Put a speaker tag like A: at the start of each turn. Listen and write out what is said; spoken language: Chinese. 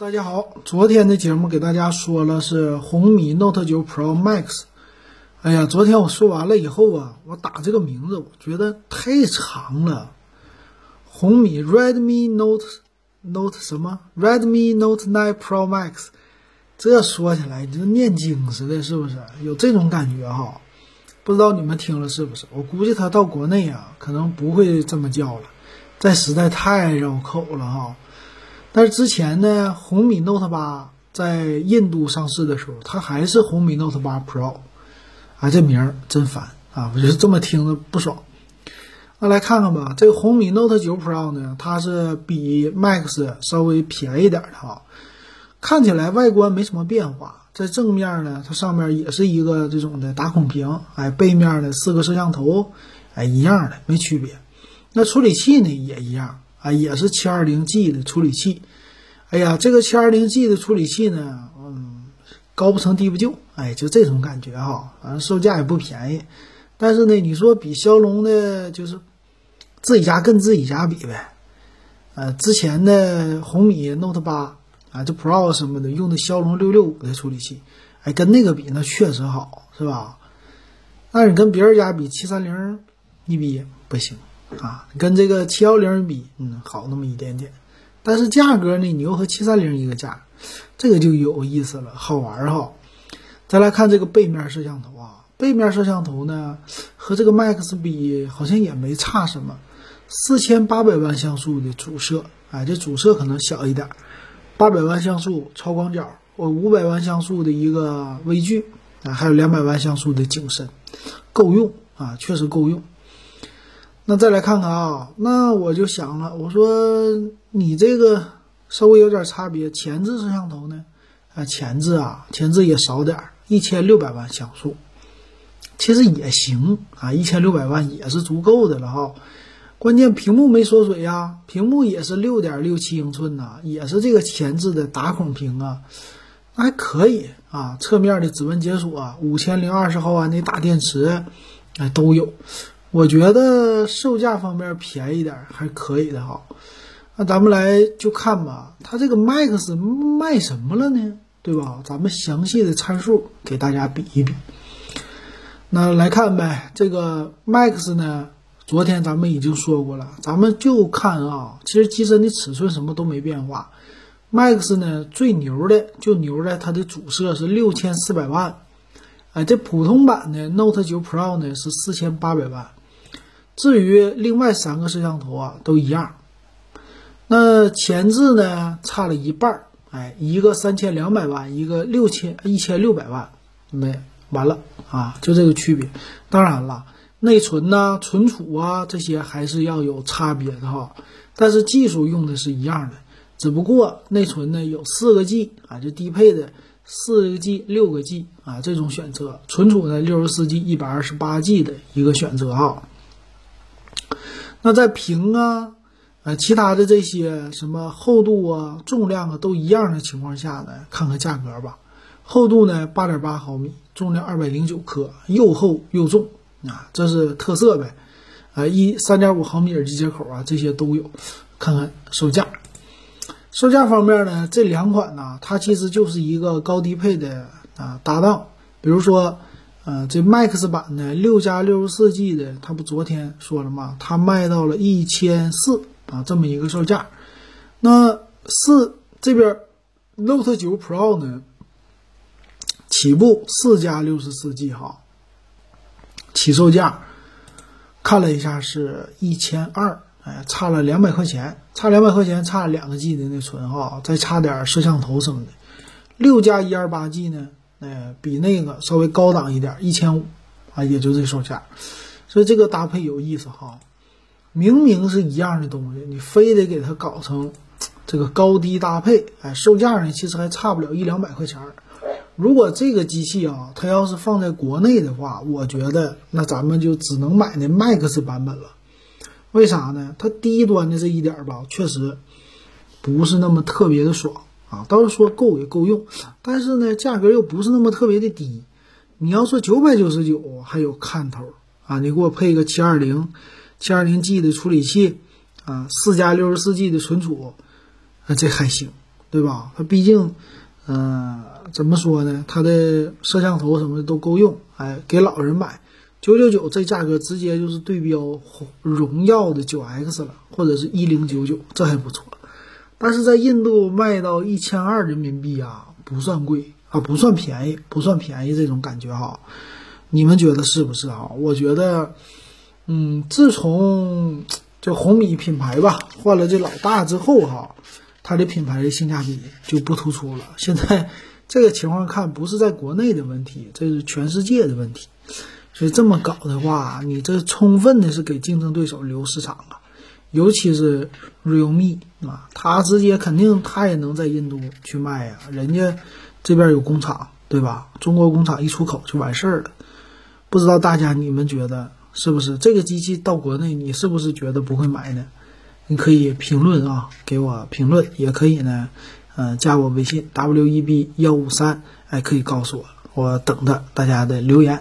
A: 大家好，昨天的节目给大家说了是红米 Note 9 Pro Max。哎呀，昨天我说完了以后啊，我打这个名字我觉得太长了。红米 Redmi Note Note 什么 Redmi Note 9 Pro Max，这说起来你就念经似的，是不是？有这种感觉哈？不知道你们听了是不是？我估计它到国内啊，可能不会这么叫了，这实在太绕口了哈。但是之前呢，红米 Note 八在印度上市的时候，它还是红米 Note 八 Pro，啊，这名儿真烦啊！我就是这么听着不爽。那来看看吧，这个红米 Note 9 Pro 呢，它是比 Max 稍微便宜点的哈。看起来外观没什么变化，在正面呢，它上面也是一个这种的打孔屏，哎，背面的四个摄像头，哎，一样的没区别。那处理器呢也一样。啊，也是七二零 G 的处理器。哎呀，这个七二零 G 的处理器呢，嗯，高不成低不就，哎，就这种感觉哈。反正售价也不便宜，但是呢，你说比骁龙的，就是自己家跟自己家比呗。呃，之前的红米 Note 八啊，这 Pro 什么的用的骁龙六六五的处理器，哎，跟那个比，那确实好，是吧？但是你跟别人家比，七三零一比不行。啊，跟这个七幺零比，嗯，好那么一点点，但是价格呢，你又和七三零一个价，这个就有意思了，好玩哈。再来看这个背面摄像头啊，背面摄像头呢和这个 Max 比，好像也没差什么，四千八百万像素的主摄，哎，这主摄可能小一点，八百万像素超广角，我五百万像素的一个微距，啊，还有两百万像素的景深，够用啊，确实够用。那再来看看啊，那我就想了，我说你这个稍微有点差别，前置摄像头呢？啊，前置啊，前置也少点儿，一千六百万像素，其实也行啊，一千六百万也是足够的了哈。关键屏幕没缩水呀，屏幕也是六点六七英寸呐，也是这个前置的打孔屏啊，那还可以啊。侧面的指纹解锁，五千零二十毫安的大电池，哎，都有。我觉得售价方面便宜点还可以的哈，那咱们来就看吧，它这个 Max 卖什么了呢？对吧？咱们详细的参数给大家比一比。那来看呗，这个 Max 呢，昨天咱们已经说过了，咱们就看啊，其实机身的尺寸什么都没变化。Max 呢最牛的就牛在它的主摄是六千四百万，哎，这普通版的 Note 9 Pro 呢是四千八百万。至于另外三个摄像头啊，都一样。那前置呢，差了一半儿，哎，一个三千两百万，一个六千一千六百万，没完了啊，就这个区别。当然了，内存呐、存储啊这些还是要有差别的哈。但是技术用的是一样的，只不过内存呢有四个 G 啊，就低配的四个 G、六个 G 啊这种选择，存储呢六十四 G、一百二十八 G 的一个选择哈。那在屏啊，呃，其他的这些什么厚度啊、重量啊都一样的情况下呢，看看价格吧。厚度呢，八点八毫米，重量二百零九克，又厚又重啊，这是特色呗。啊，一三点五毫米耳机接口啊，这些都有。看看售价，售价方面呢，这两款呢，它其实就是一个高低配的啊搭档，比如说。呃，这 Max 版的六加六十四 G 的，它不昨天说了吗？它卖到了一千四啊，这么一个售价。那四这边 Note 9 Pro 呢，起步四加六十四 G 哈，起售价看了一下是一千二，哎，差了两百块钱，差两百块钱，差两个 G 的内存哈，再差点摄像头什么的。六加一二八 G 呢？哎，比那个稍微高档一点，一千五啊，也就这售价，所以这个搭配有意思哈。明明是一样的东西，你非得给它搞成这个高低搭配，哎，售价呢其实还差不了一两百块钱。如果这个机器啊，它要是放在国内的话，我觉得那咱们就只能买那 Max 版本了。为啥呢？它低端的这一点吧，确实不是那么特别的爽。啊，倒是说够也够用，但是呢，价格又不是那么特别的低。你要说九百九十九还有看头啊，你给我配个七二零、七二零 G 的处理器啊，四加六十四 G 的存储，啊，这还行。对吧？它毕竟，嗯，怎么说呢？它的摄像头什么的都够用，哎，给老人买，九九九这价格直接就是对标荣耀的九 X 了，或者是一零九九，这还不错。但是在印度卖到一千二人民币啊，不算贵啊，不算便宜，不算便宜这种感觉哈。你们觉得是不是啊？我觉得，嗯，自从这红米品牌吧换了这老大之后哈，它的品牌的性价比就不突出了。现在这个情况看，不是在国内的问题，这是全世界的问题。所以这么搞的话，你这充分的是给竞争对手留市场啊。尤其是 realme 啊，他直接肯定他也能在印度去卖呀，人家这边有工厂，对吧？中国工厂一出口就完事儿了。不知道大家你们觉得是不是这个机器到国内，你是不是觉得不会买呢？你可以评论啊，给我评论，也可以呢，嗯，加我微信 w e b 幺五三，哎，可以告诉我，我等着大家的留言。